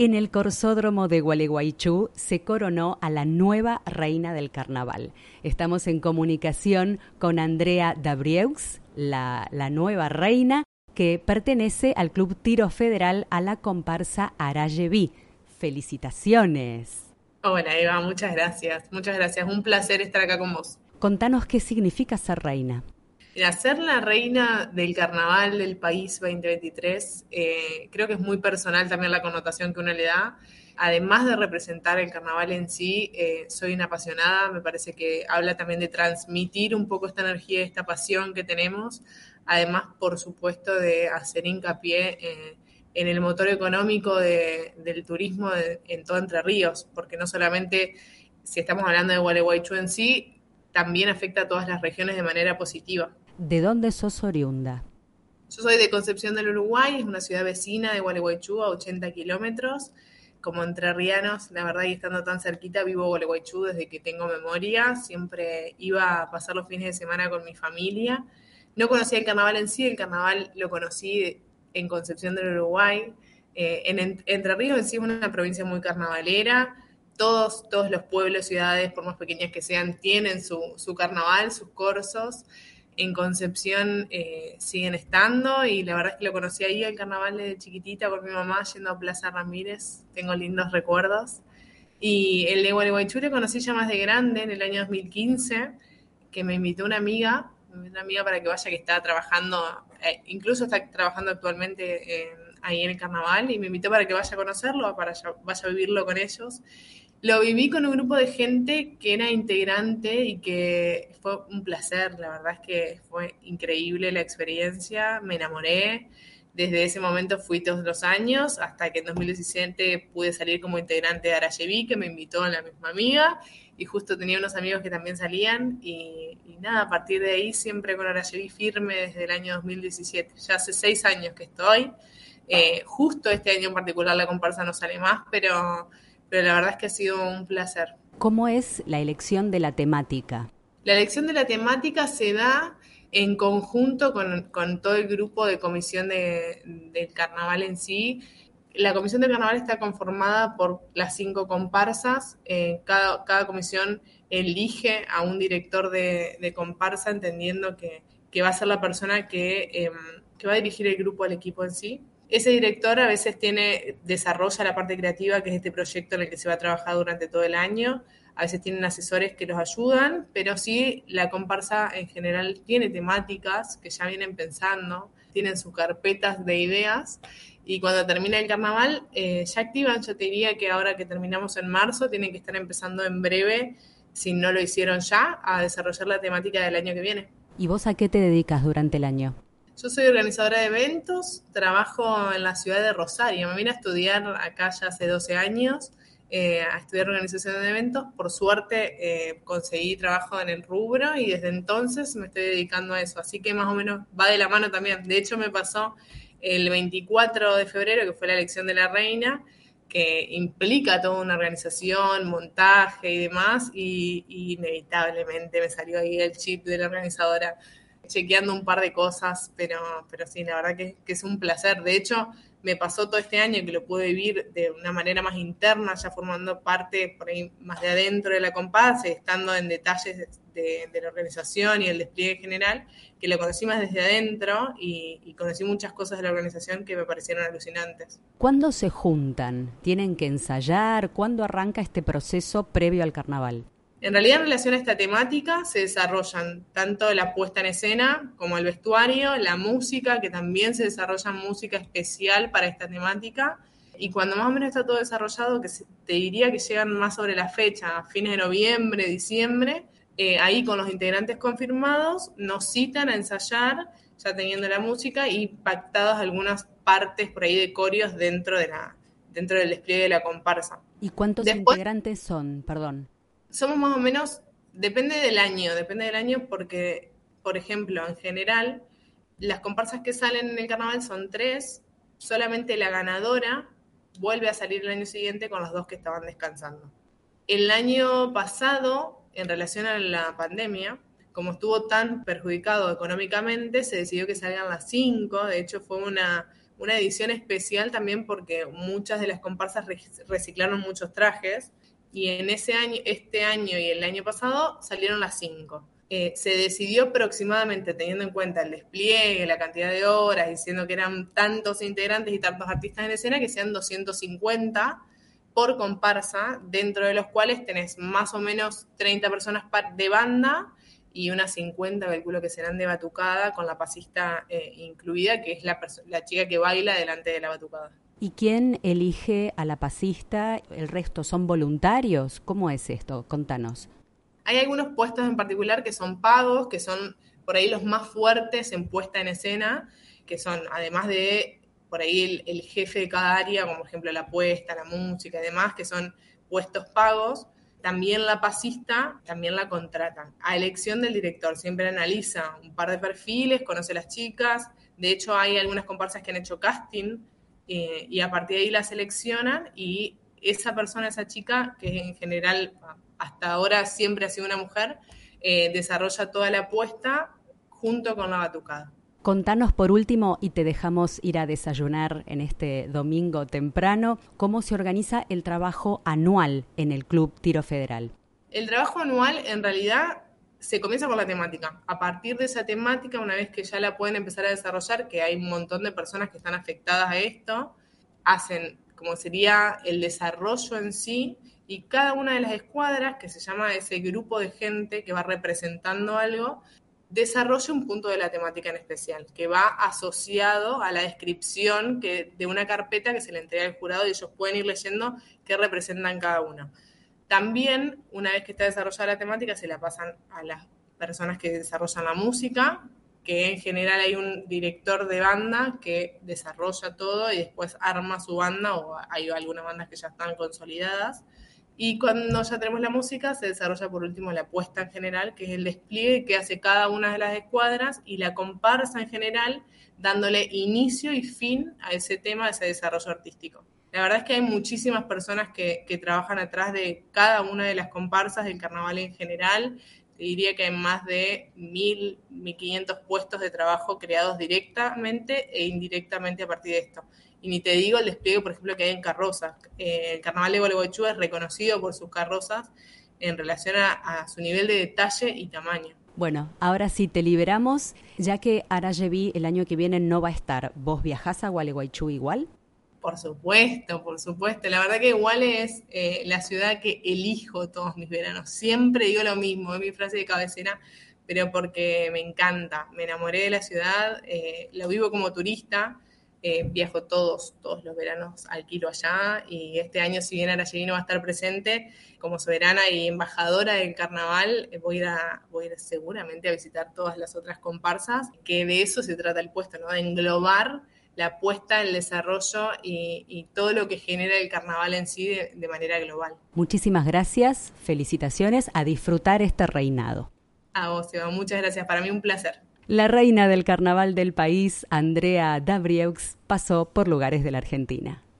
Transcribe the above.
En el Corsódromo de Gualeguaychú se coronó a la nueva reina del carnaval. Estamos en comunicación con Andrea Dabrieux, la, la nueva reina, que pertenece al Club Tiro Federal a la comparsa Arayeví. Felicitaciones. Hola Eva, muchas gracias. Muchas gracias. Un placer estar acá con vos. Contanos qué significa ser reina. Mira, ser la reina del carnaval del país 2023, eh, creo que es muy personal también la connotación que uno le da. Además de representar el carnaval en sí, eh, soy una apasionada, me parece que habla también de transmitir un poco esta energía, esta pasión que tenemos. Además, por supuesto, de hacer hincapié eh, en el motor económico del turismo en todo Entre Ríos, porque no solamente si estamos hablando de Gualeguaychú en sí, también afecta a todas las regiones de manera positiva. ¿De dónde sos oriunda? Yo soy de Concepción del Uruguay, es una ciudad vecina de Gualeguaychú, a 80 kilómetros. Como entrerrianos, la verdad, y estando tan cerquita, vivo Gualeguaychú desde que tengo memoria. Siempre iba a pasar los fines de semana con mi familia. No conocía el carnaval en sí, el carnaval lo conocí en Concepción del Uruguay. Eh, en Entre Ríos en sí es una provincia muy carnavalera. Todos, todos los pueblos, ciudades, por más pequeñas que sean, tienen su, su carnaval, sus corsos en Concepción eh, siguen estando y la verdad es que lo conocí ahí el carnaval de chiquitita por mi mamá yendo a Plaza Ramírez, tengo lindos recuerdos. Y el de Gualeguaychú lo conocí ya más de grande, en el año 2015, que me invitó una amiga, una amiga para que vaya que está trabajando, eh, incluso está trabajando actualmente ahí en el carnaval, y me invitó para que vaya a conocerlo, para vaya a vivirlo con ellos. Lo viví con un grupo de gente que era integrante y que fue un placer, la verdad es que fue increíble la experiencia, me enamoré. Desde ese momento fui todos los años, hasta que en 2017 pude salir como integrante de Arayeví, que me invitó la misma amiga, y justo tenía unos amigos que también salían, y, nada, a partir de ahí siempre con Arayeví firme desde el año 2017. Ya hace seis años que estoy, eh, justo este año en particular la comparsa no sale más, pero pero la verdad es que ha sido un placer. ¿Cómo es la elección de la temática? La elección de la temática se da en conjunto con, todo el grupo de comisión del carnaval en sí. La comisión del carnaval está conformada por las cinco comparsas. Eh, cada, cada, comisión elige a un director de, comparsa, entendiendo que, va a ser la persona que, em, que va a dirigir el grupo, el equipo en sí. Ese director a veces tiene, desarrolla la parte creativa, que es este proyecto en el que se va a trabajar durante todo el año. A veces tienen asesores que los ayudan, pero sí la comparsa en general tiene temáticas que ya vienen pensando, tienen sus carpetas de ideas y cuando termina el carnaval eh, ya activan, yo te diría que ahora que terminamos en marzo, tienen que estar empezando en breve, si no lo hicieron ya, a desarrollar la temática del año que viene. ¿Y vos a qué te dedicas durante el año? Yo soy organizadora de eventos, trabajo en la ciudad de Rosario. Me vine a estudiar acá ya hace 12 años, eh, a estudiar organización de eventos. Por suerte eh, conseguí trabajo en el rubro y desde entonces me estoy dedicando a eso. Así que más o menos va de la mano también. De hecho, me pasó el 24 de febrero, que fue la elección de la reina, que implica toda una organización, montaje y demás, y, y inevitablemente me salió ahí el chip de la organizadora chequeando un par de cosas, pero, pero sí, la verdad que, es un placer. De hecho, me pasó todo este año que lo pude vivir de una manera más interna, ya formando parte por ahí más de adentro de la comparsa, estando en detalles de, la organización y el despliegue general, que lo conocí más desde adentro y, conocí muchas cosas de la organización que me parecieron alucinantes. ¿Cuándo se juntan? ¿Tienen que ensayar? ¿Cuándo arranca este proceso previo al carnaval? En realidad, en relación a esta temática, se desarrollan tanto la puesta en escena como el vestuario, la música, que también se desarrolla música especial para esta temática. Y cuando más o menos está todo desarrollado, que te diría que llegan más sobre la fecha, fines de noviembre, diciembre, eh, ahí con los integrantes confirmados, nos citan a ensayar, ya teniendo la música y pactadas algunas partes por ahí de corios dentro, de la, dentro del despliegue de la comparsa. ¿Y cuántos integrantes son? Perdón somos más o menos, depende del año, depende del año porque, por ejemplo, en general, las comparsas que salen en el carnaval son tres, solamente la ganadora vuelve a salir el año siguiente con los dos que estaban descansando. El año pasado, en relación a la pandemia, como estuvo tan perjudicado económicamente, se decidió que salgan las cinco, de hecho fue una una edición especial también porque muchas de las comparsas reciclaron muchos trajes y en ese año, este año y el año pasado salieron las cinco. Eh, se decidió aproximadamente, teniendo en cuenta el despliegue, la cantidad de horas, diciendo que eran tantos integrantes y tantos artistas en escena, que sean 250 por comparsa, dentro de los cuales tenés más o menos 30 personas de banda y unas 50, calculo que serán de batucada, con la pasista eh, incluida, que es la, la chica que baila delante de la batucada. ¿Y quién elige a la pasista? ¿El resto son voluntarios? ¿Cómo es esto? Contanos. Hay algunos puestos en particular que son pagos, que son por ahí los más fuertes en puesta en escena, que son, además de por ahí el, jefe de cada área, como por ejemplo la puesta, la música y demás, que son puestos pagos, también la pasista, también la contratan. A elección del director, siempre analiza un par de perfiles, conoce a las chicas, de hecho hay algunas comparsas que han hecho casting eh, y a partir de ahí la seleccionan y esa persona, esa chica, que en general hasta ahora siempre ha sido una mujer, eh, desarrolla toda la apuesta junto con la batucada. Contanos por último, y te dejamos ir a desayunar en este domingo temprano, cómo se organiza el trabajo anual en el Club Tiro Federal. El trabajo anual en realidad se comienza por la temática. A partir de esa temática, una vez que ya la pueden empezar a desarrollar, que hay un montón de personas que están afectadas a esto, hacen como sería el desarrollo en sí y cada una de las escuadras, que se llama ese grupo de gente que va representando algo, desarrolla un punto de la temática en especial, que va asociado a la descripción que, de una carpeta que se le entrega al jurado y ellos pueden ir leyendo qué representan cada uno. También, una vez que está desarrollada la temática, se la pasan a las personas que desarrollan la música, que en general hay un director de banda que desarrolla todo y después arma su banda, o hay algunas bandas que ya están consolidadas. Y cuando ya tenemos la música, se desarrolla por último la puesta en general, que es el despliegue que hace cada una de las escuadras y la comparsa en general, dándole inicio y fin a ese tema, a ese desarrollo artístico. La verdad es que hay muchísimas personas que, trabajan atrás de cada una de las comparsas del carnaval en general. Te diría que hay más de 1.000, 1.500 puestos de trabajo creados directamente e indirectamente a partir de esto. Y ni te digo el despliegue, por ejemplo, que hay en carrozas. Eh, el carnaval de Gualeguaychú es reconocido por sus carrozas en relación a, su nivel de detalle y tamaño. Bueno, ahora sí te liberamos, ya que Arayevi el año que viene no va a estar. ¿Vos viajás a Gualeguaychú igual? Por supuesto, por supuesto. La verdad que igual es eh, la ciudad que elijo todos mis veranos. Siempre digo lo mismo, es mi frase de cabecera, pero porque me encanta. Me enamoré de la ciudad, eh, lo vivo como turista eh, viajo todos, todos los veranos, alquilo allá y este año, si bien Araceli no va a estar presente, como soberana y embajadora del carnaval, eh, voy, a ir voy a ir seguramente a visitar todas las otras comparsas, que de eso se trata el puesto, ¿no? de englobar la apuesta, el desarrollo y, todo lo que genera el carnaval en sí de, de manera global. Muchísimas gracias, felicitaciones, a disfrutar este reinado. A vos, Eva, muchas gracias, para mí un placer. La reina del carnaval del país, Andrea Dabrieux, pasó por lugares de la Argentina.